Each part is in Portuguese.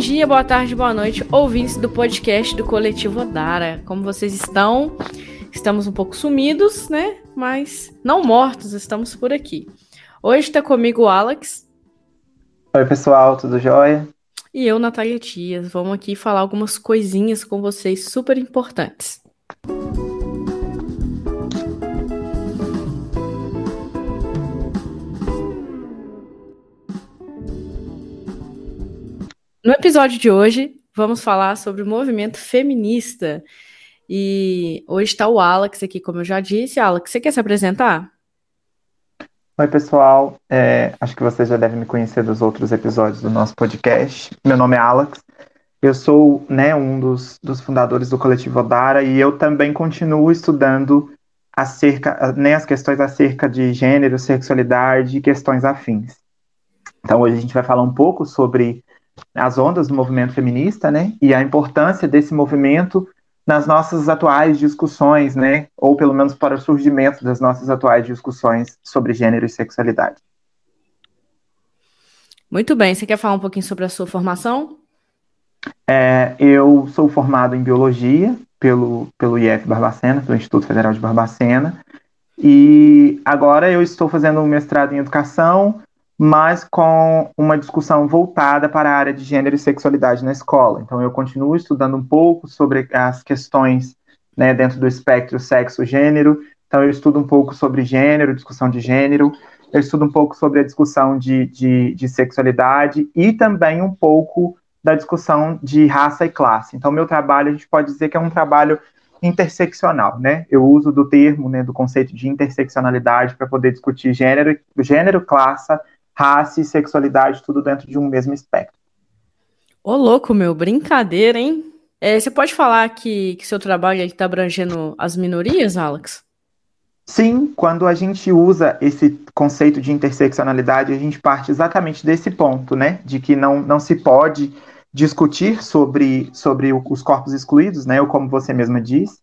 Bom dia, boa tarde, boa noite, ouvintes do podcast do Coletivo Odara. Como vocês estão? Estamos um pouco sumidos, né? Mas não mortos, estamos por aqui. Hoje está comigo o Alex. Oi, pessoal, tudo jóia? E eu, Natália Dias. Vamos aqui falar algumas coisinhas com vocês super importantes. No episódio de hoje, vamos falar sobre o movimento feminista. E hoje está o Alex aqui, como eu já disse. Alex, você quer se apresentar? Oi, pessoal. É, acho que vocês já devem me conhecer dos outros episódios do nosso podcast. Meu nome é Alex. Eu sou né, um dos, dos fundadores do Coletivo Odara e eu também continuo estudando acerca, né, as questões acerca de gênero, sexualidade e questões afins. Então, hoje a gente vai falar um pouco sobre as ondas do movimento feminista, né? E a importância desse movimento nas nossas atuais discussões, né? Ou pelo menos para o surgimento das nossas atuais discussões sobre gênero e sexualidade. Muito bem. Você quer falar um pouquinho sobre a sua formação? É, eu sou formado em biologia pelo, pelo IF Barbacena, pelo Instituto Federal de Barbacena, e agora eu estou fazendo um mestrado em educação mas com uma discussão voltada para a área de gênero e sexualidade na escola. Então, eu continuo estudando um pouco sobre as questões né, dentro do espectro sexo-gênero. Então, eu estudo um pouco sobre gênero, discussão de gênero, eu estudo um pouco sobre a discussão de, de, de sexualidade e também um pouco da discussão de raça e classe. Então, meu trabalho, a gente pode dizer que é um trabalho interseccional, né? Eu uso do termo, né, do conceito de interseccionalidade para poder discutir gênero, gênero, classe, raça e sexualidade, tudo dentro de um mesmo espectro. Ô, louco, meu, brincadeira, hein? É, você pode falar que, que seu trabalho está abrangendo as minorias, Alex? Sim, quando a gente usa esse conceito de interseccionalidade, a gente parte exatamente desse ponto, né? De que não, não se pode discutir sobre, sobre os corpos excluídos, né? Ou como você mesma diz,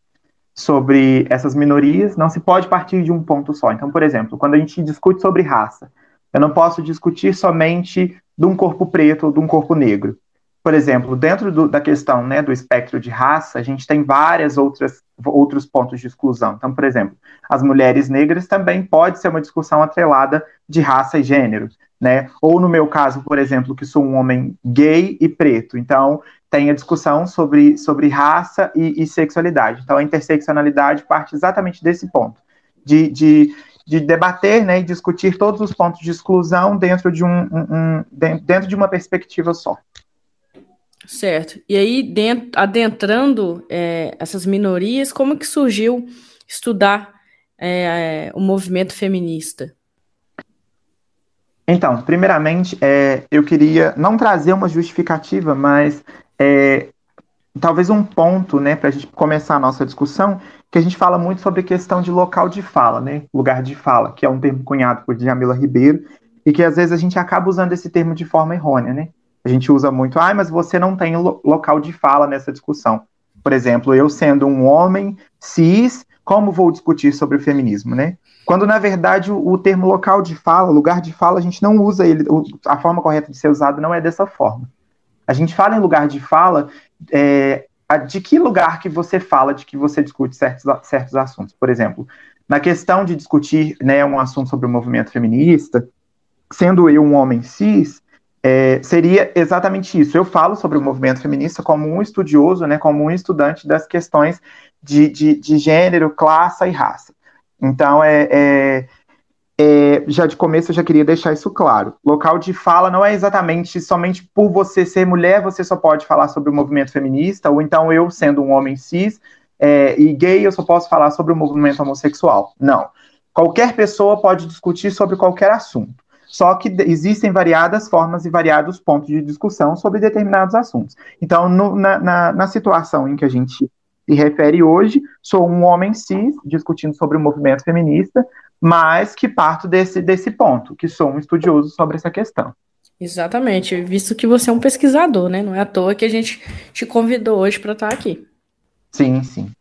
sobre essas minorias, não se pode partir de um ponto só. Então, por exemplo, quando a gente discute sobre raça, eu não posso discutir somente de um corpo preto ou de um corpo negro. Por exemplo, dentro do, da questão né, do espectro de raça, a gente tem várias outras outros pontos de exclusão. Então, por exemplo, as mulheres negras também pode ser uma discussão atrelada de raça e gênero, né? Ou no meu caso, por exemplo, que sou um homem gay e preto, então tem a discussão sobre, sobre raça e, e sexualidade. Então, a interseccionalidade parte exatamente desse ponto, de, de de debater né, e discutir todos os pontos de exclusão dentro de, um, um, um dentro de uma perspectiva só. Certo. E aí, dentro, adentrando é, essas minorias, como que surgiu estudar é, o movimento feminista? Então, primeiramente, é, eu queria não trazer uma justificativa, mas é, talvez um ponto, né, para a gente começar a nossa discussão, que a gente fala muito sobre questão de local de fala, né, lugar de fala, que é um termo cunhado por Djamila Ribeiro, e que às vezes a gente acaba usando esse termo de forma errônea, né? A gente usa muito, ah, mas você não tem lo local de fala nessa discussão. Por exemplo, eu sendo um homem cis, como vou discutir sobre o feminismo, né? Quando, na verdade, o, o termo local de fala, lugar de fala, a gente não usa ele, a forma correta de ser usado não é dessa forma. A gente fala em lugar de fala é, de que lugar que você fala, de que você discute certos, certos assuntos. Por exemplo, na questão de discutir né, um assunto sobre o movimento feminista, sendo eu um homem cis, é, seria exatamente isso. Eu falo sobre o movimento feminista como um estudioso, né, como um estudante das questões de, de, de gênero, classe e raça. Então, é, é, é, já de começo eu já queria deixar isso claro. Local de fala não é exatamente somente por você ser mulher, você só pode falar sobre o movimento feminista, ou então eu, sendo um homem cis é, e gay, eu só posso falar sobre o movimento homossexual. Não. Qualquer pessoa pode discutir sobre qualquer assunto. Só que existem variadas formas e variados pontos de discussão sobre determinados assuntos. Então, no, na, na, na situação em que a gente se refere hoje, sou um homem cis discutindo sobre o movimento feminista, mas que parto desse, desse ponto, que sou um estudioso sobre essa questão. Exatamente, visto que você é um pesquisador, né? Não é à toa que a gente te convidou hoje para estar aqui. Sim, sim.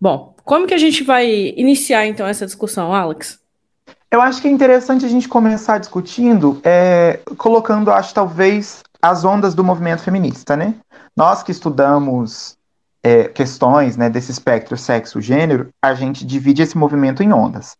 Bom, como que a gente vai iniciar então essa discussão, Alex? Eu acho que é interessante a gente começar discutindo, é, colocando, acho talvez, as ondas do movimento feminista, né? Nós que estudamos é, questões né, desse espectro sexo-gênero, a gente divide esse movimento em ondas.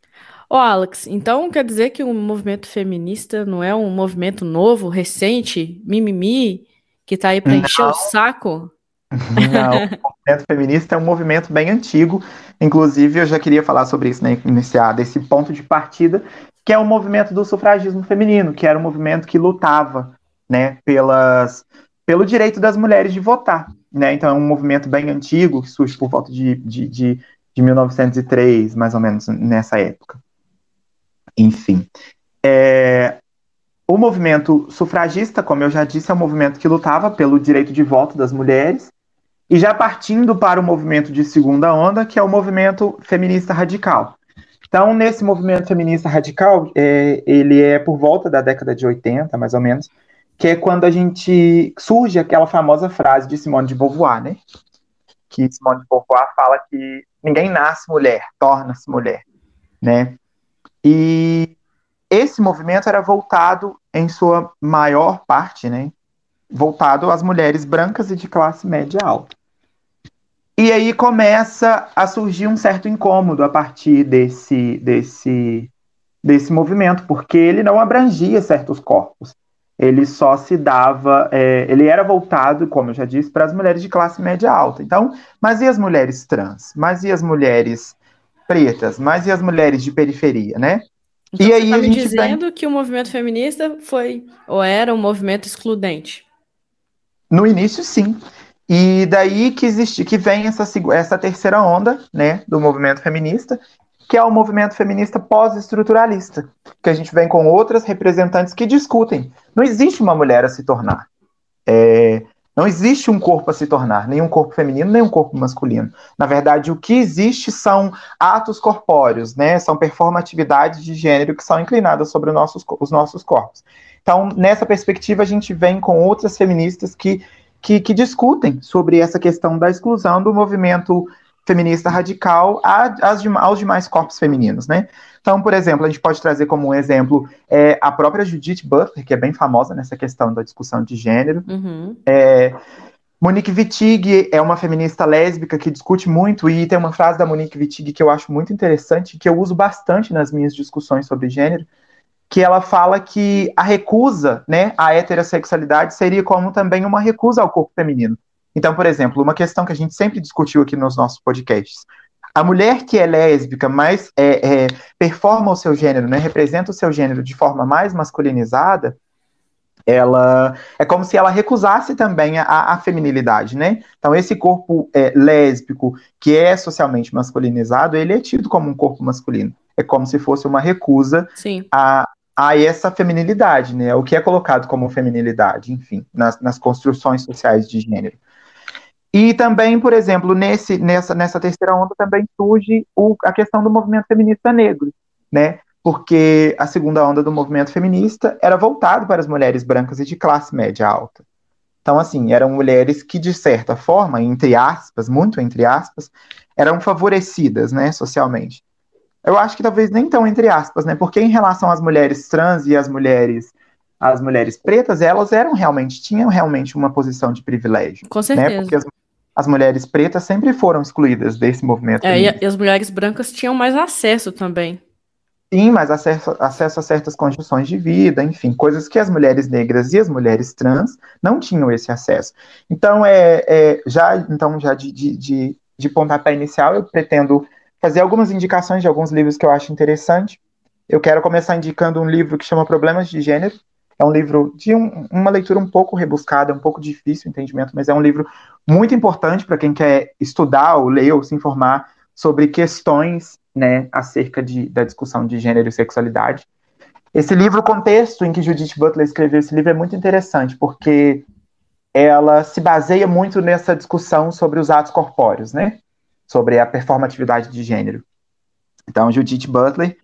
Ô, Alex, então quer dizer que o movimento feminista não é um movimento novo, recente, mimimi, que tá aí para encher o saco? Não, o movimento feminista é um movimento bem antigo. Inclusive, eu já queria falar sobre isso, né, iniciar desse ponto de partida, que é o movimento do sufragismo feminino, que era um movimento que lutava, né, pelas, pelo direito das mulheres de votar, né? Então é um movimento bem antigo que surge por volta de, de, de, de 1903, mais ou menos nessa época. Enfim, é, o movimento sufragista, como eu já disse, é um movimento que lutava pelo direito de voto das mulheres, e já partindo para o movimento de segunda onda, que é o movimento feminista radical. Então, nesse movimento feminista radical, é, ele é por volta da década de 80, mais ou menos, que é quando a gente surge aquela famosa frase de Simone de Beauvoir, né? Que Simone de Beauvoir fala que ninguém nasce mulher, torna-se mulher, né? E esse movimento era voltado, em sua maior parte, né, voltado às mulheres brancas e de classe média alta. E aí começa a surgir um certo incômodo a partir desse, desse, desse movimento, porque ele não abrangia certos corpos. Ele só se dava, é, ele era voltado, como eu já disse, para as mulheres de classe média alta. Então, mas e as mulheres trans? Mas e as mulheres pretas? Mas e as mulheres de periferia, né? Então, e aí tá a gente dizendo que o movimento feminista foi ou era um movimento excludente? No início, sim. E daí que existe, que vem essa, essa terceira onda, né, do movimento feminista, que é o movimento feminista pós-estruturalista, que a gente vem com outras representantes que discutem. Não existe uma mulher a se tornar. É, não existe um corpo a se tornar, nem um corpo feminino, nem um corpo masculino. Na verdade, o que existe são atos corpóreos, né? São performatividades de gênero que são inclinadas sobre os nossos, os nossos corpos. Então, nessa perspectiva, a gente vem com outras feministas que, que, que discutem sobre essa questão da exclusão do movimento feminista radical aos demais corpos femininos, né? Então, por exemplo, a gente pode trazer como um exemplo é, a própria Judith Butler, que é bem famosa nessa questão da discussão de gênero. Uhum. É, Monique Wittig é uma feminista lésbica que discute muito, e tem uma frase da Monique Wittig que eu acho muito interessante, que eu uso bastante nas minhas discussões sobre gênero, que ela fala que a recusa né, à heterossexualidade seria como também uma recusa ao corpo feminino. Então, por exemplo, uma questão que a gente sempre discutiu aqui nos nossos podcasts. A mulher que é lésbica, mas é, é, performa o seu gênero, né, representa o seu gênero de forma mais masculinizada, ela é como se ela recusasse também a, a feminilidade, né? Então, esse corpo é, lésbico, que é socialmente masculinizado, ele é tido como um corpo masculino. É como se fosse uma recusa a, a essa feminilidade, né? O que é colocado como feminilidade, enfim, nas, nas construções sociais de gênero. E também, por exemplo, nesse, nessa, nessa terceira onda também surge o, a questão do movimento feminista negro, né? Porque a segunda onda do movimento feminista era voltado para as mulheres brancas e de classe média alta. Então, assim, eram mulheres que, de certa forma, entre aspas, muito entre aspas, eram favorecidas, né, socialmente. Eu acho que talvez nem tão entre aspas, né? Porque em relação às mulheres trans e às mulheres as mulheres pretas, elas eram realmente tinham realmente uma posição de privilégio, Com certeza. Né? Porque as, as mulheres pretas sempre foram excluídas desse movimento. É, e, as mulheres brancas tinham mais acesso também. Sim, mais acesso, acesso a certas condições de vida, enfim, coisas que as mulheres negras e as mulheres trans não tinham esse acesso. Então, é, é já, então, já de, de, de, de pontapé inicial, eu pretendo fazer algumas indicações de alguns livros que eu acho interessante. Eu quero começar indicando um livro que chama Problemas de Gênero, é um livro de um, uma leitura um pouco rebuscada, um pouco difícil o entendimento, mas é um livro muito importante para quem quer estudar ou ler ou se informar sobre questões né, acerca de, da discussão de gênero e sexualidade. Esse livro, o contexto em que Judith Butler escreveu esse livro é muito interessante, porque ela se baseia muito nessa discussão sobre os atos corpóreos, né? Sobre a performatividade de gênero. Então, Judith Butler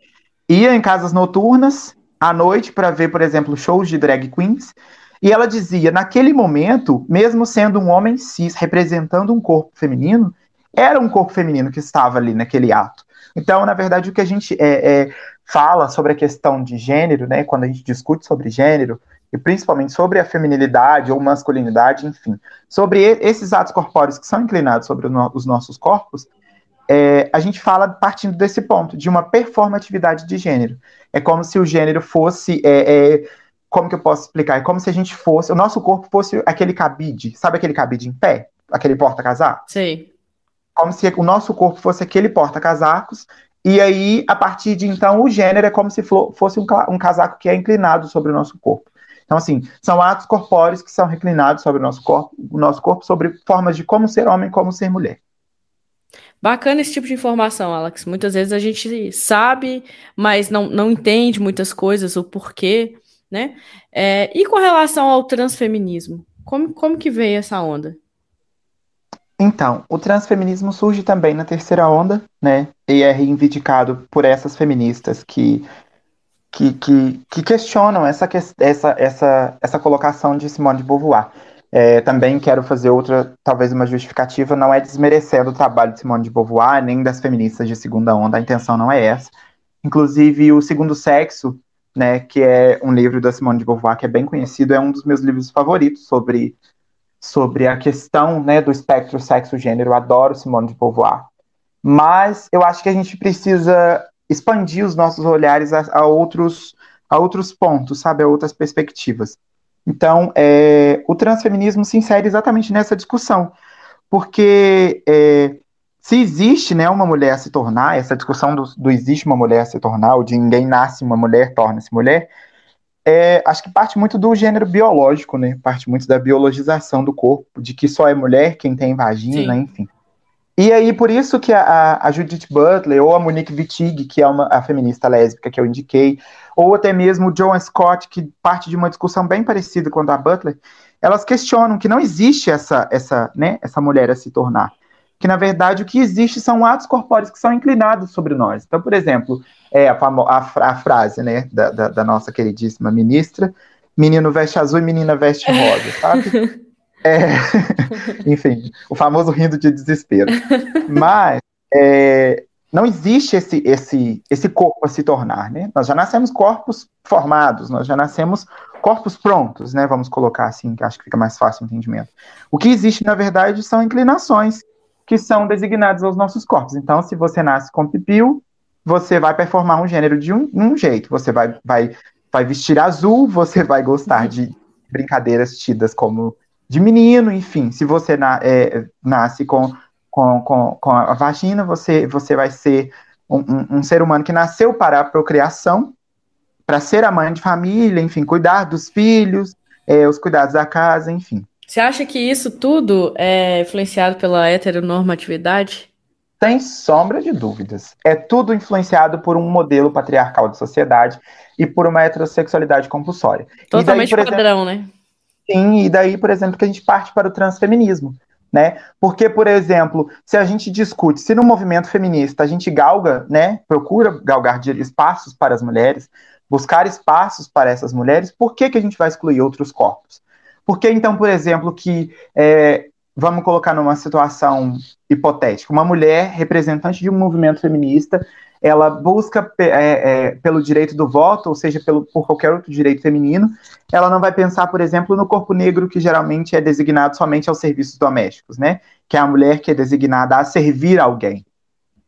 ia em casas noturnas à noite para ver, por exemplo, shows de drag queens. E ela dizia, naquele momento, mesmo sendo um homem cis representando um corpo feminino, era um corpo feminino que estava ali naquele ato. Então, na verdade, o que a gente é, é, fala sobre a questão de gênero, né, quando a gente discute sobre gênero, e principalmente sobre a feminilidade ou masculinidade, enfim, sobre esses atos corpóreos que são inclinados sobre os nossos corpos, é, a gente fala partindo desse ponto, de uma performatividade de gênero. É como se o gênero fosse. É, é, como que eu posso explicar? É como se a gente fosse. O nosso corpo fosse aquele cabide. Sabe aquele cabide em pé? Aquele porta-casaco? Sim. Como se o nosso corpo fosse aquele porta-casacos. E aí, a partir de então, o gênero é como se fosse um, um casaco que é inclinado sobre o nosso corpo. Então, assim, são atos corpóreos que são reclinados sobre o nosso corpo, o nosso corpo sobre formas de como ser homem, como ser mulher. Bacana esse tipo de informação, Alex. Muitas vezes a gente sabe, mas não, não entende muitas coisas, o porquê, né? É, e com relação ao transfeminismo, como, como que veio essa onda? Então, o transfeminismo surge também na terceira onda, né? E é reivindicado por essas feministas que, que, que, que questionam essa, essa, essa, essa colocação de Simone de Beauvoir. É, também quero fazer outra, talvez uma justificativa, não é desmerecendo o trabalho de Simone de Beauvoir, nem das feministas de segunda onda, a intenção não é essa. Inclusive, O Segundo Sexo, né, que é um livro da Simone de Beauvoir que é bem conhecido, é um dos meus livros favoritos sobre, sobre a questão né, do espectro sexo-gênero. Adoro Simone de Beauvoir. Mas eu acho que a gente precisa expandir os nossos olhares a, a outros, a outros pontos, sabe, a outras perspectivas. Então, é, o transfeminismo se insere exatamente nessa discussão, porque é, se existe né, uma mulher a se tornar, essa discussão do, do, existe uma mulher a se tornar, ou de ninguém nasce uma mulher, torna-se mulher, é, acho que parte muito do gênero biológico, né? Parte muito da biologização do corpo, de que só é mulher quem tem vagina, Sim. enfim. E aí, por isso que a, a, Judith Butler, ou a Monique Wittig, que é uma, a feminista lésbica que eu indiquei, ou até mesmo o John Scott, que parte de uma discussão bem parecida com a da Butler, elas questionam que não existe essa, essa, né, essa mulher a se tornar. Que, na verdade, o que existe são atos corpóreos que são inclinados sobre nós. Então, por exemplo, é a, a, a frase né, da, da, da nossa queridíssima ministra, menino veste azul e menina veste rosa, sabe? É, enfim, o famoso rindo de desespero. Mas é, não existe esse, esse, esse corpo a se tornar, né? Nós já nascemos corpos formados, nós já nascemos corpos prontos, né? Vamos colocar assim, que acho que fica mais fácil o entendimento. O que existe, na verdade, são inclinações que são designadas aos nossos corpos. Então, se você nasce com pipiu, você vai performar um gênero de um, um jeito. Você vai, vai, vai vestir azul, você vai gostar de brincadeiras tidas como de menino, enfim, se você na, é, nasce com, com, com, com, a vagina, você, você vai ser um, um, um ser humano que nasceu para a procriação, para ser a mãe de família, enfim, cuidar dos filhos, é, os cuidados da casa, enfim. Você acha que isso tudo é influenciado pela heteronormatividade? Sem sombra de dúvidas. É tudo influenciado por um modelo patriarcal de sociedade e por uma heterossexualidade compulsória. Totalmente daí, padrão, exemplo, né? Sim, e daí, por exemplo, que a gente parte para o transfeminismo. Né? Porque, por exemplo, se a gente discute, se no movimento feminista a gente galga, né, procura galgar espaços para as mulheres, buscar espaços para essas mulheres, por que, que a gente vai excluir outros corpos? Por que, então, por exemplo, que, é, vamos colocar numa situação hipotética, uma mulher representante de um movimento feminista, ela busca é, é, pelo direito do voto, ou seja, pelo, por qualquer outro direito feminino, ela não vai pensar, por exemplo, no corpo negro, que geralmente é designado somente aos serviços domésticos, né? Que é a mulher que é designada a servir alguém,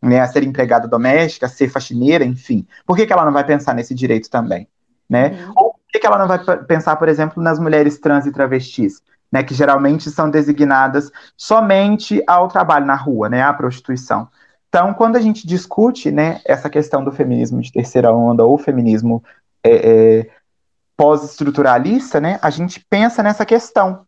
né? A ser empregada doméstica, a ser faxineira, enfim. Por que, que ela não vai pensar nesse direito também, né? Uhum. Ou por que, que ela não vai pensar, por exemplo, nas mulheres trans e travestis? Né, que geralmente são designadas somente ao trabalho na rua, né, à prostituição. Então, quando a gente discute né, essa questão do feminismo de terceira onda ou feminismo é, é, pós-estruturalista, né, a gente pensa nessa questão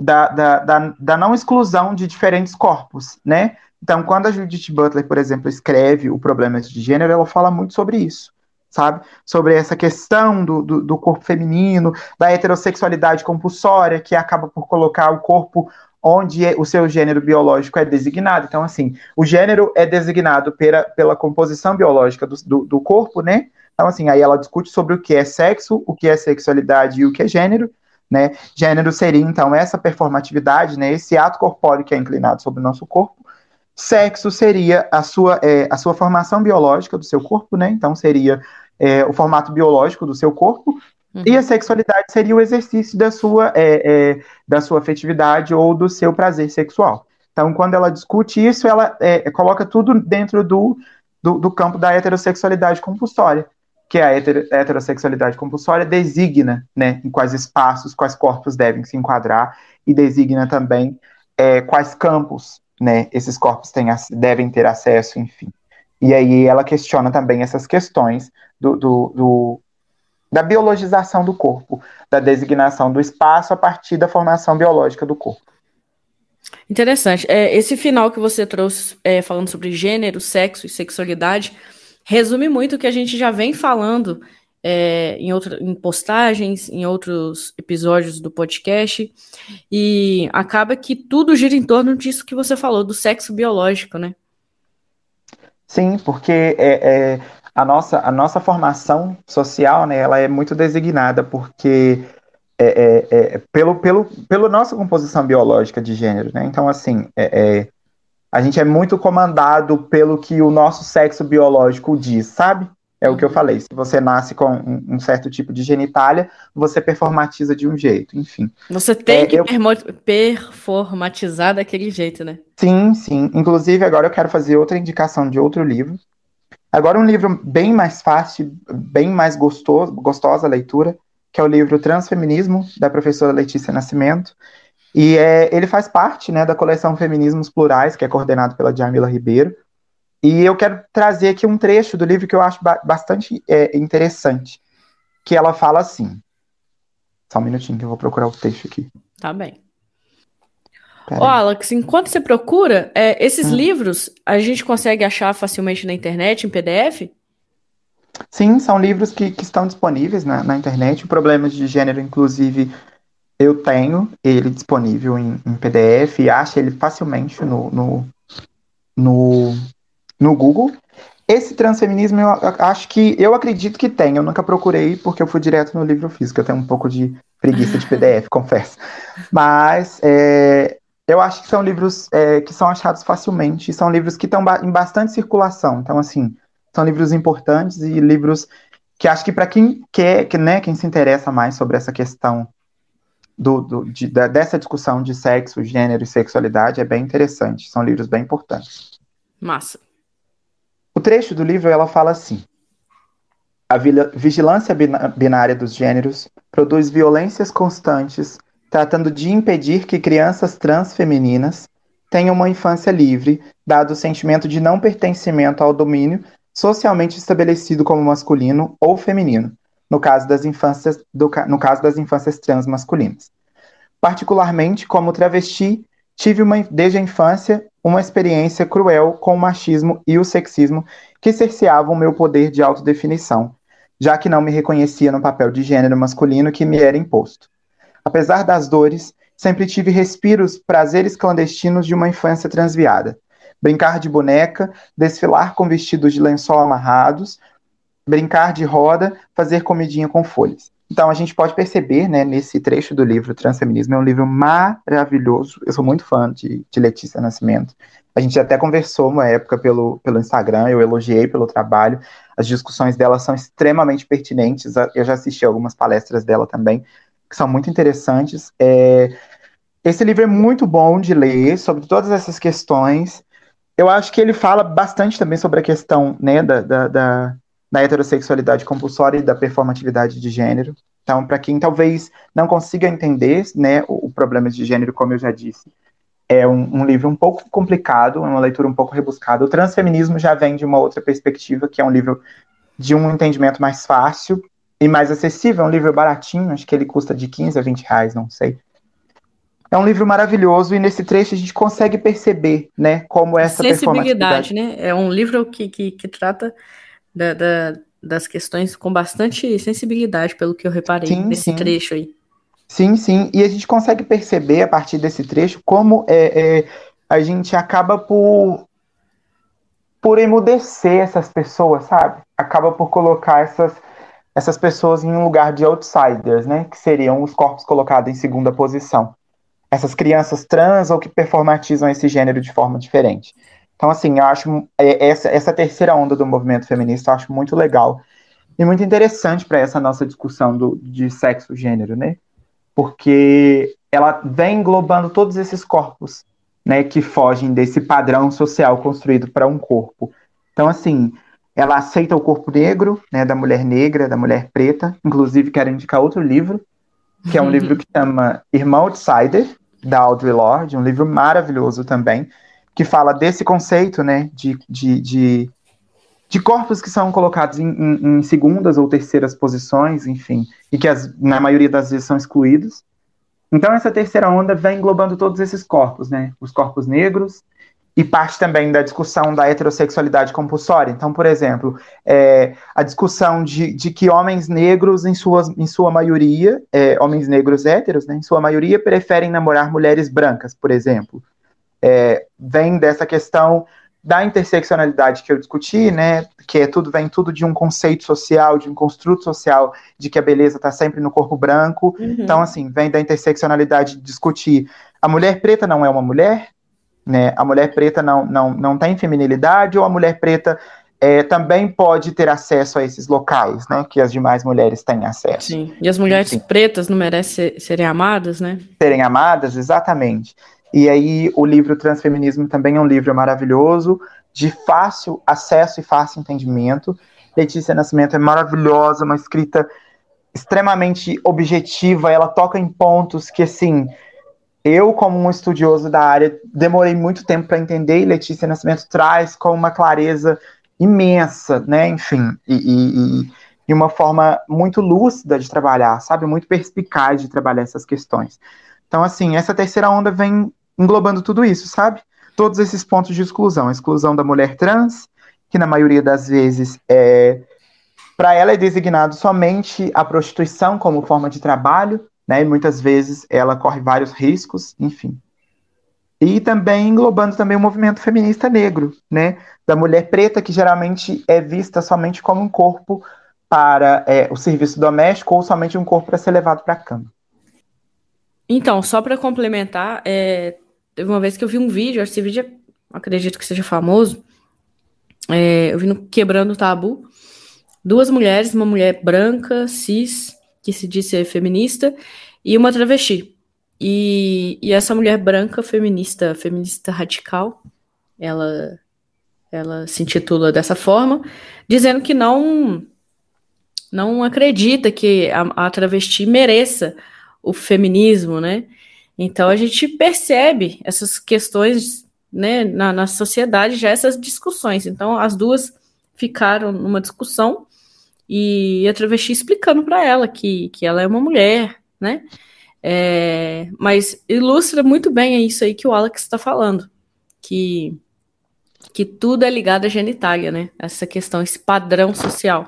da, da, da, da, não exclusão de diferentes corpos, né? Então, quando a Judith Butler, por exemplo, escreve o problema de gênero, ela fala muito sobre isso, sabe? Sobre essa questão do, do, do corpo feminino, da heterossexualidade compulsória, que acaba por colocar o corpo onde é, o seu gênero biológico é designado. Então, assim, o gênero é designado pela, pela composição biológica do, do, do, corpo, né? Então, assim, aí ela discute sobre o que é sexo, o que é sexualidade e o que é gênero, né? Gênero seria, então, essa performatividade, né? Esse ato corpóreo que é inclinado sobre o nosso corpo. Sexo seria a sua, é, a sua formação biológica do seu corpo, né? Então, seria é, o formato biológico do seu corpo. Uhum. E a sexualidade seria o exercício da sua, é, é, da sua afetividade ou do seu prazer sexual. Então, quando ela discute isso, ela é, coloca tudo dentro do, do, do, campo da heterossexualidade compulsória, que a heterossexualidade compulsória designa né, em quais espaços, quais corpos devem se enquadrar, e designa também é, quais campos né, esses corpos têm, devem ter acesso, enfim. E aí ela questiona também essas questões do, do, do, da biologização do corpo, da designação do espaço a partir da formação biológica do corpo. Interessante. É, esse final que você trouxe, é, falando sobre gênero, sexo e sexualidade, resume muito o que a gente já vem falando é, em, outra, em postagens, em outros episódios do podcast, e acaba que tudo gira em torno disso que você falou, do sexo biológico, né? Sim, porque é, é, a, nossa, a nossa formação social, né, ela é muito designada, porque é, é, é, pelo, pelo, pela nossa composição biológica de gênero, né? Então, assim, é, é, a gente é muito comandado pelo que o nosso sexo biológico diz, sabe? É o que eu falei. Se você nasce com um, um, certo tipo de genitália, você performatiza de um jeito, enfim. Você tem é, que eu... performatizar daquele jeito, né? Sim, sim. Inclusive, agora eu quero fazer outra indicação de outro livro. Agora um livro bem mais fácil, bem mais gostoso, gostosa a leitura, que é o livro Transfeminismo, da professora Letícia Nascimento. E é, ele faz parte né, da coleção Feminismos Plurais, que é coordenado pela Jamila Ribeiro. E eu quero trazer aqui um trecho do livro que eu acho ba bastante é, interessante, que ela fala assim. Só um minutinho que eu vou procurar o texto aqui. Tá bem. Ó, Alex, enquanto você procura, é, esses hum. livros a gente consegue achar facilmente na internet, em PDF? Sim, são livros que, que estão disponíveis na, na internet. O Problemas de Gênero, inclusive, eu tenho ele disponível em, em PDF e acha ele facilmente no, no, no, no Google. Esse transfeminismo eu acho que eu acredito que tem. Eu nunca procurei porque eu fui direto no livro físico. Eu tenho um pouco de preguiça de PDF, confesso. Mas é, eu acho que são livros é, que são achados facilmente. São livros que estão em bastante circulação. Então, assim, são livros importantes e livros que acho que para quem quer, que, né, quem se interessa mais sobre essa questão do, do de, da, dessa discussão de sexo, gênero e sexualidade é bem interessante. São livros bem importantes. Massa. O trecho do livro ela fala assim: A vigilância binária dos gêneros produz violências constantes, tratando de impedir que crianças trans femininas tenham uma infância livre, dado o sentimento de não pertencimento ao domínio socialmente estabelecido como masculino ou feminino, no caso das infâncias, do, no caso das infâncias trans masculinas. Particularmente, como travesti, tive uma, desde a infância uma experiência cruel com o machismo e o sexismo que cerceavam o meu poder de autodefinição, já que não me reconhecia no papel de gênero masculino que me era imposto. Apesar das dores, sempre tive respiros, prazeres clandestinos de uma infância transviada. Brincar de boneca, desfilar com vestidos de lençol amarrados, brincar de roda, fazer comidinha com folhas. Então a gente pode perceber, né, nesse trecho do livro Transfeminismo, é um livro maravilhoso. Eu sou muito fã de, de Letícia Nascimento. A gente até conversou uma época pelo, pelo Instagram, eu elogiei pelo trabalho. As discussões dela são extremamente pertinentes. Eu já assisti algumas palestras dela também, que são muito interessantes. É, esse livro é muito bom de ler sobre todas essas questões. Eu acho que ele fala bastante também sobre a questão né, da, da, da da heterossexualidade compulsória e da performatividade de gênero. Então, para quem talvez não consiga entender né, o, o problema de gênero, como eu já disse, é um, um, livro um pouco complicado, é uma leitura um pouco rebuscada. O transfeminismo já vem de uma outra perspectiva, que é um livro de um entendimento mais fácil e mais acessível. É um livro baratinho, acho que ele custa de 15 a 20 reais, não sei. É um livro maravilhoso e nesse trecho a gente consegue perceber, né, como essa sensibilidade, né? É um livro que, que, que trata da, da, das questões com bastante sensibilidade, pelo que eu reparei sim, nesse sim. trecho aí. Sim, sim. E a gente consegue perceber a partir desse trecho como é, é, a gente acaba por, por emudecer essas pessoas, sabe? Acaba por colocar essas, essas pessoas em um lugar de outsiders, né? Que seriam os corpos colocados em segunda posição. Essas crianças trans ou que performatizam esse gênero de forma diferente. Então, assim, eu acho é, essa, essa terceira onda do movimento feminista eu acho muito legal. e muito interessante para essa nossa discussão do, de sexo gênero, né? Porque ela vem englobando todos esses corpos, né, que fogem desse padrão social construído para um corpo. Então, assim, ela aceita o corpo negro, né, da mulher negra, da mulher preta. Inclusive, quero indicar outro livro, que é um livro que chama Irmão Outsider, da Audre Lorde, um livro maravilhoso também, que fala desse conceito, né, de, de, de, de corpos que são colocados em, em, em, segundas ou terceiras posições, enfim, e que as, na maioria das vezes são excluídos. Então essa terceira onda vem englobando todos esses corpos, né, os corpos negros, e parte também da discussão da heterossexualidade compulsória. Então, por exemplo, é, a discussão de, de, que homens negros, em, suas, em sua maioria, é, homens negros héteros, né, em sua maioria, preferem namorar mulheres brancas, por exemplo. É, vem dessa questão da interseccionalidade que eu discuti, né, que é tudo vem tudo de um conceito social, de um construto social, de que a beleza está sempre no corpo branco. Uhum. Então, assim, vem da interseccionalidade de discutir a mulher preta não é uma mulher, né? A mulher preta não, não, não tem feminilidade ou a mulher preta é, também pode ter acesso a esses locais, né? Que as demais mulheres têm acesso. Sim. E as mulheres Sim. pretas não merecem ser, serem amadas, né? Serem amadas, exatamente. E aí o livro Transfeminismo também é um livro maravilhoso, de fácil acesso e fácil entendimento. Letícia Nascimento é maravilhosa, uma escrita extremamente objetiva, ela toca em pontos que, assim, eu, como um estudioso da área, demorei muito tempo para entender, e Letícia Nascimento traz com uma clareza imensa, né? Enfim, e, e, e, uma forma muito lúcida de trabalhar, sabe? Muito perspicaz de trabalhar essas questões. Então, assim, essa terceira onda vem englobando tudo isso, sabe? Todos esses pontos de exclusão. A exclusão da mulher trans, que na maioria das vezes é. Para ela é designado somente a prostituição como forma de trabalho, né? E muitas vezes ela corre vários riscos, enfim. E também englobando também o movimento feminista negro, né? Da mulher preta, que geralmente é vista somente como um corpo para é, o serviço doméstico ou somente um corpo para ser levado para a cama. Então, só para complementar, é, teve uma vez que eu vi um vídeo, esse vídeo é, acredito que seja famoso, é, eu vi no Quebrando o Tabu, duas mulheres, uma mulher branca, cis, que se diz ser feminista, e uma travesti. E, e essa mulher branca, feminista, feminista radical, ela, ela se intitula dessa forma, dizendo que não não acredita que a, a travesti mereça o feminismo, né? Então a gente percebe essas questões né, na, na sociedade, já essas discussões. Então as duas ficaram numa discussão e a travesti explicando para ela que, que ela é uma mulher, né? É, mas ilustra muito bem isso aí que o Alex está falando, que, que tudo é ligado à genitália, né? Essa questão, esse padrão social.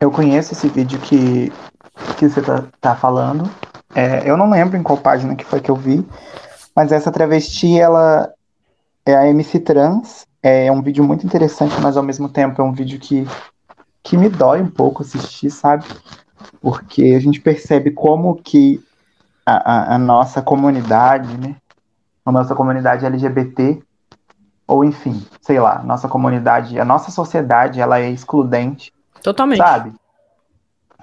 Eu conheço esse vídeo que, que você tá, tá falando. É, eu não lembro em qual página que foi que eu vi, mas essa travesti, ela é a MC Trans, é um vídeo muito interessante, mas ao mesmo tempo é um vídeo que, que me dói um pouco assistir, sabe? Porque a gente percebe como que a, a, a nossa comunidade, né? A nossa comunidade LGBT, ou enfim, sei lá, nossa comunidade, a nossa sociedade, ela é excludente. Totalmente. Sabe?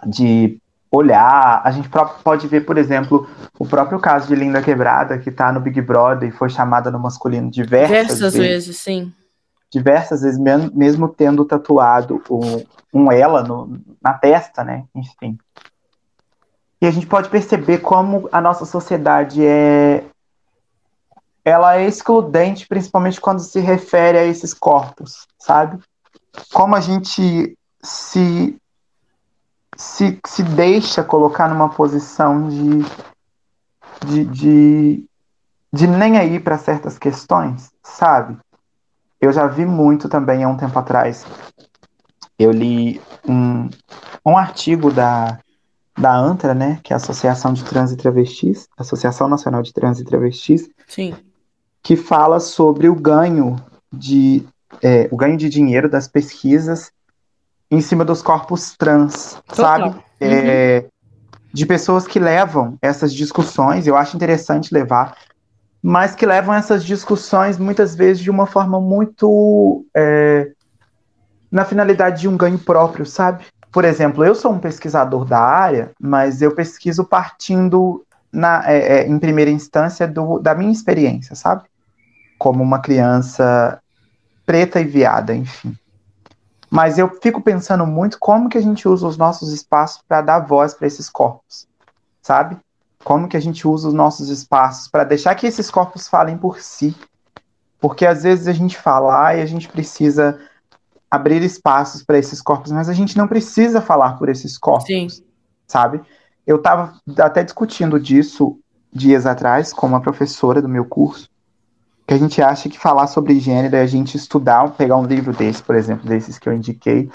De olhar. A gente pode ver, por exemplo, o próprio caso de Linda Quebrada, que tá no Big Brother e foi chamada no masculino diversas, diversas vezes. vezes sim diversas vezes, mesmo tendo tatuado um, um ela no, na testa, né? Enfim. E a gente pode perceber como a nossa sociedade é ela é excludente, principalmente quando se refere a esses corpos, sabe? Como a gente se se, se deixa colocar numa posição de de, de, de nem aí para certas questões, sabe? Eu já vi muito também há um tempo atrás. Eu li um, um artigo da, da ANTRA, né, que é a Associação de Trans e Travestis, Associação Nacional de Trans e Travestis, Sim. que fala sobre o ganho de é, o ganho de dinheiro das pesquisas em cima dos corpos trans, Total. sabe? Uhum. É, de pessoas que levam essas discussões, eu acho interessante levar, mas que levam essas discussões muitas vezes de uma forma muito é, na finalidade de um ganho próprio, sabe? Por exemplo, eu sou um pesquisador da área, mas eu pesquiso partindo na, é, é, em primeira instância do, da minha experiência, sabe? Como uma criança preta e viada, enfim. Mas eu fico pensando muito como que a gente usa os nossos espaços para dar voz para esses corpos, sabe? Como que a gente usa os nossos espaços para deixar que esses corpos falem por si. Porque às vezes a gente fala e a gente precisa abrir espaços para esses corpos, mas a gente não precisa falar por esses corpos, Sim. sabe? Eu estava até discutindo disso dias atrás com uma professora do meu curso, que a gente acha que falar sobre gênero é a gente estudar, pegar um livro desse, por exemplo, desses que eu indiquei,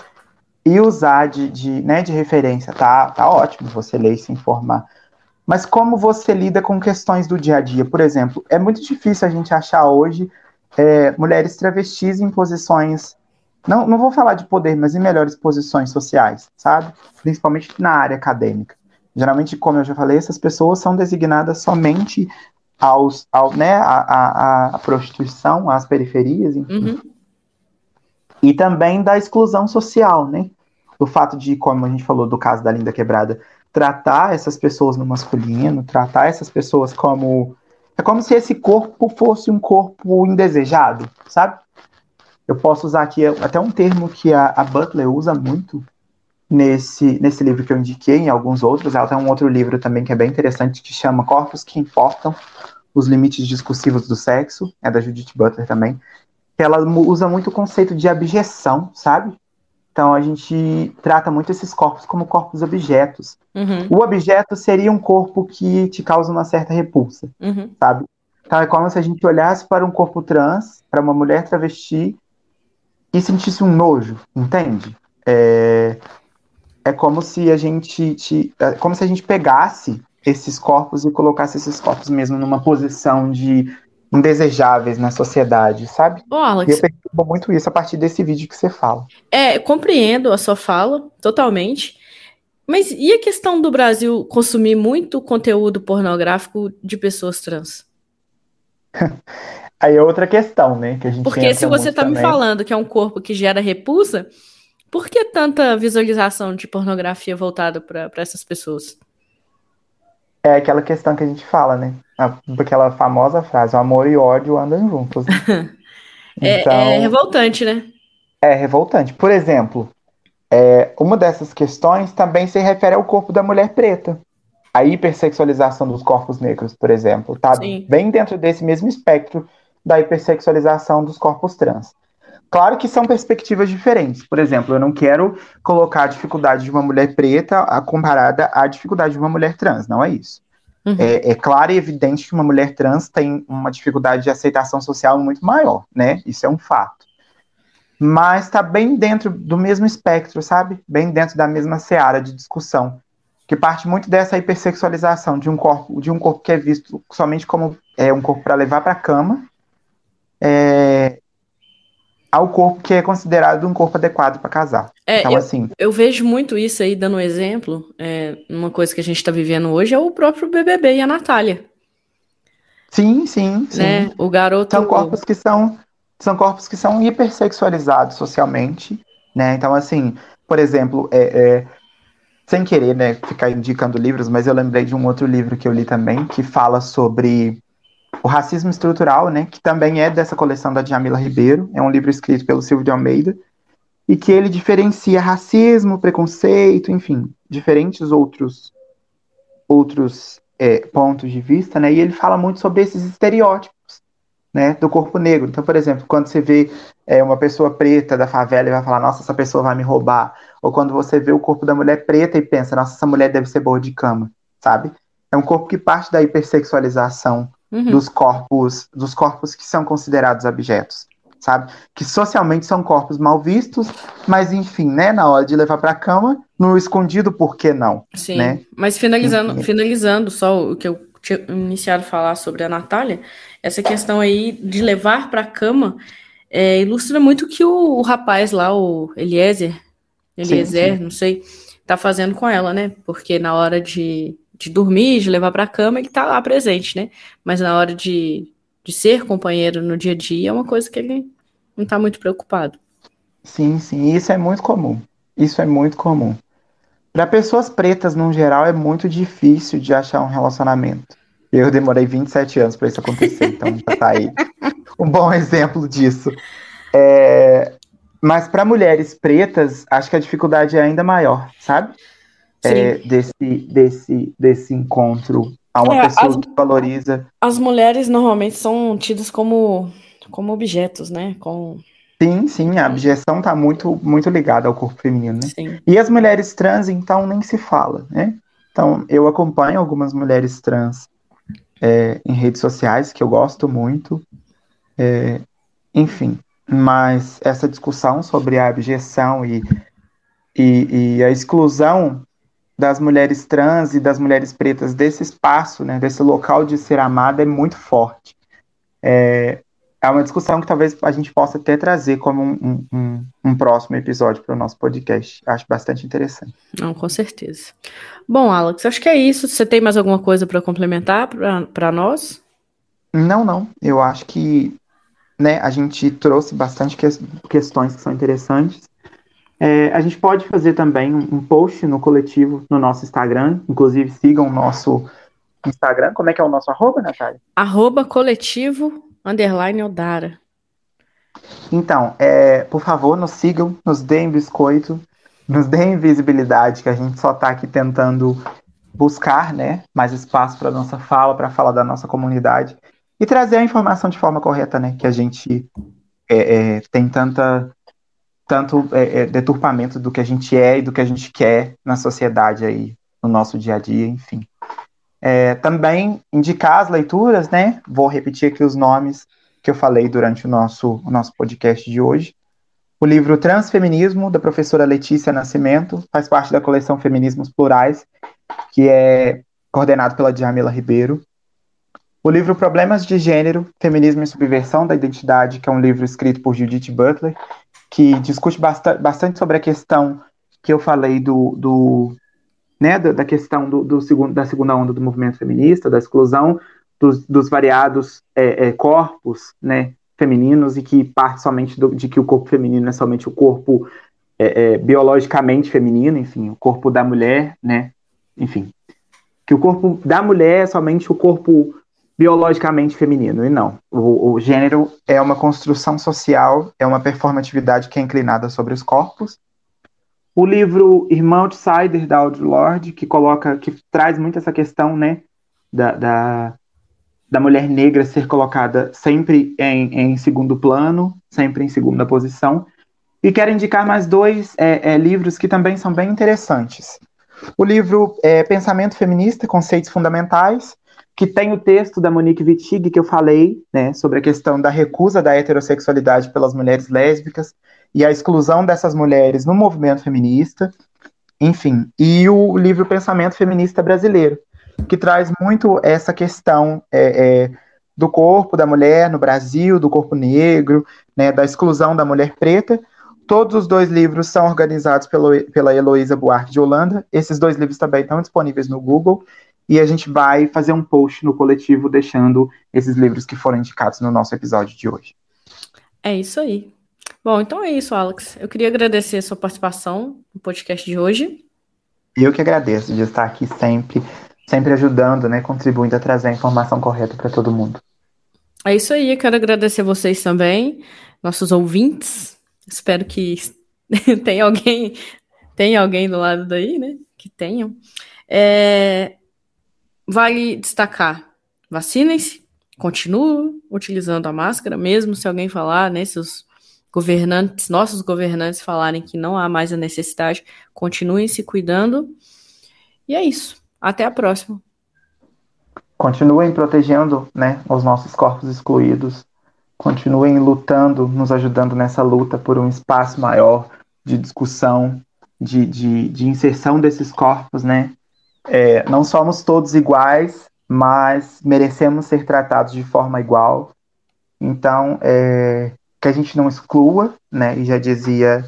e usar de, de, né, de referência, tá, tá ótimo você ler e se informar. Mas como você lida com questões do dia a dia? Por exemplo, é muito difícil a gente achar hoje é, mulheres travestis em posições, não, não vou falar de poder, mas em melhores posições sociais, sabe? Principalmente na área acadêmica. Geralmente, como eu já falei, essas pessoas são designadas somente aos, ao, né, a, a, a prostituição, às periferias, enfim. Uhum. E também da exclusão social, né? Do fato de, como a gente falou do caso da Linda Quebrada, tratar essas pessoas no masculino, tratar essas pessoas como. É como se esse corpo fosse um corpo indesejado, sabe? Eu posso usar aqui até um termo que a, a Butler usa muito nesse, nesse livro que eu indiquei, em alguns outros. Ela tem um outro livro também que é bem interessante, que chama Corpos que Importam, os Limites Discursivos do Sexo, é da Judith Butler também. Ela usa muito o conceito de abjeção, sabe? Então a gente trata muito esses corpos como corpos objetos. Uhum. O objeto seria um corpo que te causa uma certa repulsa, uhum. sabe? Então é como se a gente olhasse para um corpo trans, para uma mulher travesti, e sentisse um nojo, entende? É, é como se a gente te, é como se a gente pegasse esses corpos e colocasse esses corpos mesmo numa posição de indesejáveis na sociedade, sabe? Ô, Alex, e eu percebo muito isso a partir desse vídeo que você fala. É, compreendo a sua fala totalmente. Mas e a questão do Brasil consumir muito conteúdo pornográfico de pessoas trans? Aí é outra questão, né? Que a gente Porque se você tá também. me falando que é um corpo que gera repulsa, por que tanta visualização de pornografia voltada para essas pessoas? É aquela questão que a gente fala, né? Aquela famosa frase: o amor e o ódio andam juntos. Né? é, então, é, revoltante, né? É revoltante. Por exemplo, é, uma dessas questões também se refere ao corpo da mulher preta. A hipersexualização dos corpos negros, por exemplo, tá Sim. bem dentro desse mesmo espectro da hipersexualização dos corpos trans. Claro que são perspectivas diferentes. Por exemplo, eu não quero colocar a dificuldade de uma mulher preta a, comparada à dificuldade de uma mulher trans, não é isso. Uhum. É, é, claro e evidente que uma mulher trans tem uma dificuldade de aceitação social muito maior, né? Isso é um fato. Mas está bem dentro do mesmo espectro, sabe? Bem dentro da mesma seara de discussão, que parte muito dessa hipersexualização de um corpo, de um corpo que é visto somente como é, um corpo para levar para a cama, é, ao corpo que é considerado um corpo adequado para casar. É, então, eu, assim. Eu vejo muito isso aí, dando um exemplo. É, uma coisa que a gente está vivendo hoje é o próprio BBB e a Natália. Sim, sim, sim. Né? O garoto. São corpos que são, são corpos que são hipersexualizados socialmente, né? Então, assim, por exemplo, é, é, sem querer, né, ficar indicando livros, mas eu lembrei de um outro livro que eu li também que fala sobre o Racismo Estrutural, né, que também é dessa coleção da Djamila Ribeiro, é um livro escrito pelo Silvio de Almeida, e que ele diferencia racismo, preconceito, enfim, diferentes outros outros é, pontos de vista, né, e ele fala muito sobre esses estereótipos, né, do corpo negro. Então, por exemplo, quando você vê é, uma pessoa preta da favela e vai falar, nossa, essa pessoa vai me roubar, ou quando você vê o corpo da mulher preta e pensa, nossa, essa mulher deve ser boa de cama, sabe? É um corpo que parte da hipersexualização uhum. dos corpos, dos corpos que são considerados objetos, sabe? Que socialmente são corpos mal vistos, mas enfim, né, na hora de levar para a cama, no escondido, por que não? Sim. Né? Mas finalizando, enfim. finalizando só o que eu tinha iniciado a falar sobre a Natália, essa questão aí de levar para a cama é, ilustra muito o que o, o, rapaz lá, o Eliezer, Eliezer, sim, sim. não sei, tá fazendo com ela, né? Porque na hora de de dormir, de levar para a cama, ele está lá presente, né? Mas na hora de, de ser companheiro no dia a dia é uma coisa que ele não está muito preocupado. Sim, sim, isso é muito comum. Isso é muito comum. Para pessoas pretas, no geral, é muito difícil de achar um relacionamento. Eu demorei 27 anos para isso acontecer, então já tá aí um bom exemplo disso. É, mas para mulheres pretas, acho que a dificuldade é ainda maior, sabe? É, desse, desse, desse encontro a uma é, pessoa as, que valoriza. As mulheres normalmente são tidas como, como objetos, né? Com... Sim, sim, a objeção está muito, muito ligada ao corpo feminino, né? Sim. E as mulheres trans, então, nem se fala, né? Então, eu acompanho algumas mulheres trans é, em redes sociais, que eu gosto muito. É, enfim, mas essa discussão sobre a abjeção e, e, e, a exclusão das mulheres trans e das mulheres pretas desse espaço, né, desse local de ser amada é muito forte. É, é uma discussão que talvez a gente possa até trazer como um, um, um próximo episódio para o nosso podcast. Acho bastante interessante. Não, com certeza. Bom, Alex, acho que é isso. Você tem mais alguma coisa para complementar para nós? Não, não. Eu acho que né, a gente trouxe bastante que questões que são interessantes. É, a gente pode fazer também um, um post no coletivo no nosso Instagram. Inclusive, sigam o nosso Instagram. Como é que é o nosso arroba, Natália? Arroba coletivo underline Odara. Então, é, por favor, nos sigam, nos deem biscoito, nos deem visibilidade, que a gente só está aqui tentando buscar né, mais espaço para nossa fala, para falar da nossa comunidade e trazer a informação de forma correta, né? Que a gente é, é, tem tanta tanto é, é deturpamento do que a gente é e do que a gente quer na sociedade aí, no nosso dia a dia, enfim. É, também indicar as leituras, né? Vou repetir aqui os nomes que eu falei durante o nosso, o nosso podcast de hoje. O livro Transfeminismo, da professora Letícia Nascimento, faz parte da coleção Feminismos Plurais, que é coordenado pela Djamila Ribeiro. O livro Problemas de Gênero, Feminismo e Subversão da Identidade, que é um livro escrito por Judith Butler, que discute bastante, sobre a questão que eu falei do, do né, da, questão do, do, segundo, da segunda onda do movimento feminista, da exclusão dos, dos variados é, é, corpos né, femininos e que parte somente do, de que o corpo feminino é somente o corpo é, é, biologicamente feminino, enfim, o corpo da mulher, né, enfim, que o corpo da mulher é somente o corpo biologicamente feminino, e não. O, o, gênero é uma construção social, é uma performatividade que é inclinada sobre os corpos, o livro Irmã Outsider, da Audre Lorde, que coloca, que traz muito essa questão, né, da, da, da mulher negra ser colocada sempre em, em, segundo plano, sempre em segunda posição. E quero indicar mais dois é, é, livros que também são bem interessantes. O livro é, Pensamento Feminista, Conceitos Fundamentais, que tem o texto da Monique Wittig, que eu falei, né, sobre a questão da recusa da heterossexualidade pelas mulheres lésbicas, e a exclusão dessas mulheres no movimento feminista, enfim, e o livro Pensamento Feminista Brasileiro, que traz muito essa questão é, é, do corpo da mulher no Brasil, do corpo negro, né, da exclusão da mulher preta. Todos os dois livros são organizados pelo, pela Heloísa Buarque de Holanda. Esses dois livros também estão disponíveis no Google. E a gente vai fazer um post no coletivo deixando esses livros que foram indicados no nosso episódio de hoje. É isso aí. Bom, então é isso, Alex. Eu queria agradecer a sua participação no podcast de hoje. Eu que agradeço de estar aqui sempre, sempre ajudando, né, contribuindo a trazer a informação correta para todo mundo. É isso aí, eu quero agradecer vocês também, nossos ouvintes. Espero que tenha alguém, tenha alguém do lado daí, né, que tenham. É, vale destacar, vacinem-se, continuem utilizando a máscara, mesmo se alguém falar, né, se os governantes, nossos governantes falarem que não há mais a necessidade, continuem se cuidando. E é isso. Até a próxima. Continuem protegendo né, os nossos corpos excluídos. Continuem lutando, nos ajudando nessa luta por um espaço maior de discussão, de, de, de inserção desses corpos, né? É, não somos todos iguais, mas merecemos ser tratados de forma igual. Então, é, que a gente não exclua, né? E já dizia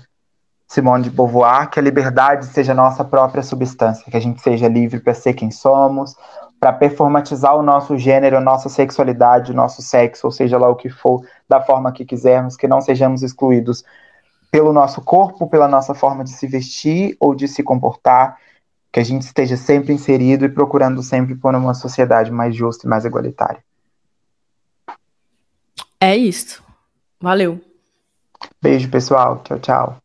Simone de Beauvoir que a liberdade seja nossa própria substância, que a gente seja livre para ser quem somos, para performatizar o nosso gênero, a nossa sexualidade, o nosso sexo, ou seja lá o que for, da forma que quisermos, que não sejamos excluídos pelo nosso corpo, pela nossa forma de se vestir ou de se comportar, que a gente esteja sempre inserido e procurando sempre por uma sociedade mais justa e mais igualitária. É isso. Valeu. Beijo, pessoal. Tchau, tchau.